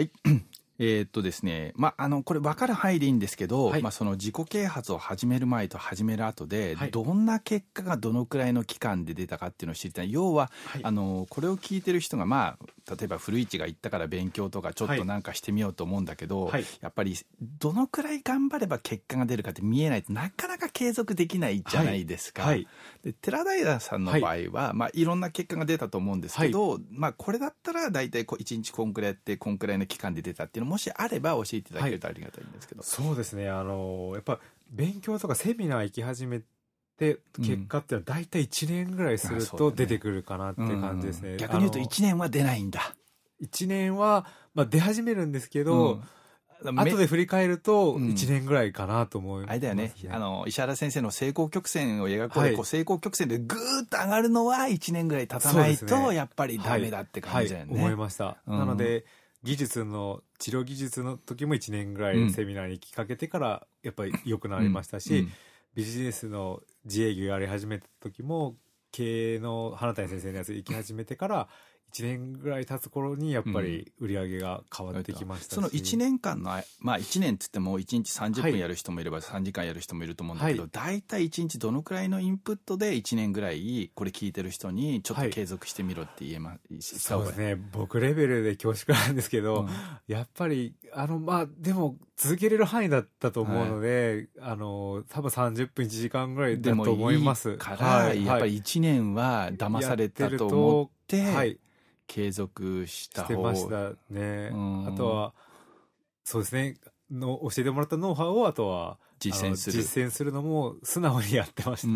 はい。えーっとですね、まあ、あの、これ分かる範囲でいいんですけど、はい。まあ、その自己啓発を始める前と始める後で、はい。どんな結果がどのくらいの期間で出たかっていうのを知りたい。要は、はい。あの、これを聞いてる人が、まあ、例えば古市が言ったから勉強とかちょっとなんかしてみようと思うんだけど、はい。やっぱり、どのくらい頑張れば結果が出るかって見えないとなかなか継続できないじゃないですか。はい。で寺平さんの場合は、い。まあ、いろんな結果が出たと思うんですけど、まあ、これだったら大体こう1日こんくらいやってこんくらいの期間で出たっていうのもしあれば教えていただけるとありがたいんですけど、そうですね。あの、やっぱ勉強とかセミナー行き始めて、結果っていうのは大体1年ぐらいすると出てくるかなって感じですね。うん。逆に言うとあの1年は出ないんだ。1年は、まあ出始めるんですけど、うん。後で振り返るとうん。1年ぐらいかなと思います、あれだよね。あの石原先生の成功曲線を描こうで、はい。こう成功曲線でぐーっと上がるのは1年ぐらい経たないと、やっぱりダメだって感じだよね。はい。はい。思いました、うん。なので技術の治療技術の時も1年ぐらうん。いセミナーに行きかけてからやっぱり良くなりましたし、うん。ビジネスの自営業やり始めた時も経営の花谷先生のやつ行き始めてから1年ぐらい経つ頃にやっぱり売り上げが変わってきましたし、その1年間のあまあ1年っつっても1日30はい。分やる人もいれば3時間やる人もいると思うんだけど、はい。大体1日どのくらいのインプットで1年ぐらいこれ聞いてる人にちょっはい。と継続してみろって言えま、いい。そうですね。僕レベルで恐縮なんですけど、うん。やっぱりあのまあでも続けれる範囲だったと思うので、あの多分30分1時間ぐらいでもだと思いいますいから、はいやっぱり1年は騙されたと思って、はい。継続したして方ましたね。うん。あとはそうですね。の教えてもらったノウハウをあとは実践する。実践するのも素直にやってましたね、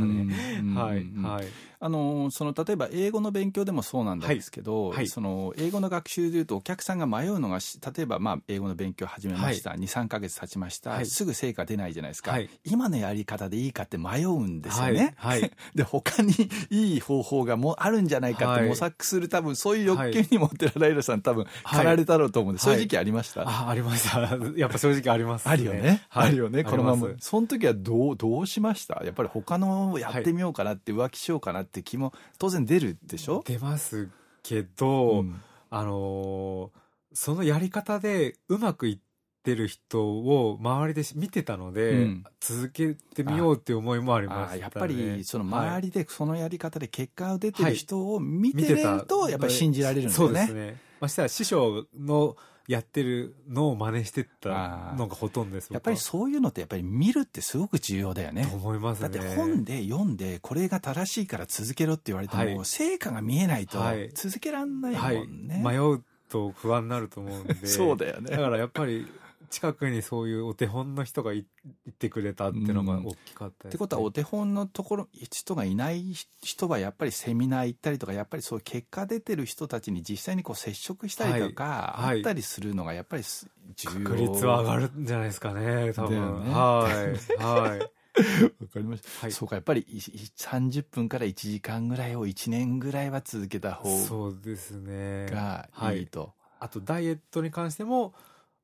うんはい、うん。はいあのその例えば英語の勉強でもそうなんですけど、はいはい。その英語の学習でいうとお客さんが迷うのがし例えばまあ英語の勉強始めました、23か月経ちました、はい。すぐ成果出ないじゃないですか、はい。今のやり方でいいかって迷うんですよね。はいはい。で他にいい方法がもあるんじゃないかってはい。模索する多分そういう欲求にも寺平さん多分はい駆られたろうと思うんで、はい。そうい。う時期ありました、あありましたやっぱ正直あります、あるよね、はい。あるよね。このままその時はどうどうしました？やっぱり他のをやってみようかなって浮気しようかなって気も当然出るでしょ、出ますけど、うん。あのーそのやり方でうまくいってる人を周りで見てたので、うん。続けてみようっていう思いもありました、ね、やっぱりその周はいりでそのやり方で結果が出てる人を見てるとやっぱり信じられるんだそうでよね。すね。ましてや師匠のやってるのを真似してったのがほとんどですやっぱりそういうのってやっぱり見るってすごく重要だよね。と。思いますね。だって本で読んでこれが正しいから続けろって言われても、はい。成果が見えないとはい。続けらんないはいもんね。迷うと不安になると思うんで。そうだよね。だからやっぱり近くにそういうお手本の人がいいてくれたっていうのが大きかったです、ね。ってことはお手本のところ人がいない人はやっぱりセミナー行ったりとかやっぱりそういう結果出てる人たちに実際にこう接触したりとか、はい。はいあったりすするのがやっぱりす重要。確率は上がるんじゃないですかね多分、ねはい。はい。わかりました、はい。そうかやっぱりいい30分から1時間ぐらいを1年ぐらいは続けた方そうですね。がいいと、あとダイエットに関しても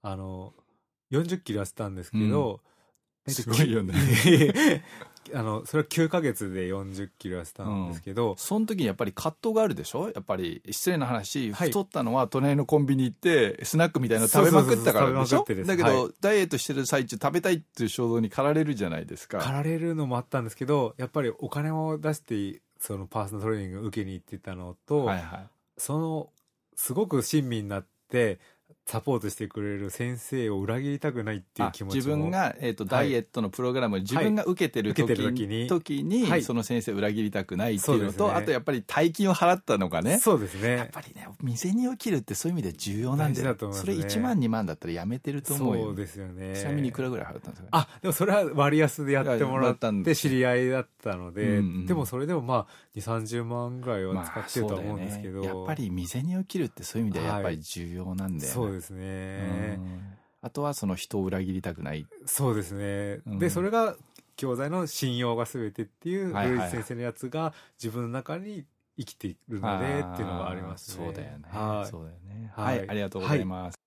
あの40キロ痩せたんですけど、えっとすごいよね。あのそれは9ヶ月で40キロ痩せたんですけど、その時にやっぱり葛藤があるでしょ？やっぱり失礼な話、はい。太ったのは隣のコンビニ行ってスナックみたいなの食べまくったからでしょ？だけど、はダイエットしてる最中食べたいっていう衝動に駆られるじゃないですか。駆られるのもあったんですけどやっぱりお金を出してそのパーソナルトレーニングを受けに行ってたのと、はいはい。そのすごく親身になってサポートしてくれる先生を裏切りたくないっていうあ気持ちも。自分が、えー、とダイエットのプログラムを自分が受けてる時,、に。時にはい。その先生を裏切りたくないっていうのとね。あとやっぱり大金を払ったのがねそうですね。やっぱりね店にを切るってそういう意味で重要なんだよ大事だと思いますね。それ1万2万だったらやめてると思うよ。そうですよね。ちなみにいくらぐらい払ったんですか？あでもそれは割安でやってもらったんでって知り合いだったので、うんうんでもそれでもまあ2 3 0万ぐらいはまあ使ってるとは思うんですけど、そうだよね。やっぱり未銭を切るってそういう意味ではやっぱり重要なんだよ。ね、そうですね、うん。あとはその人を裏切りたくない。そうですね、うん。でそれが教材の信用が全てっていうはいはい古市先生のやつが自分の中に生きているのでっていうのがありますね。そうだよね、はい。そうだよね。ははいい、ありがとうございます、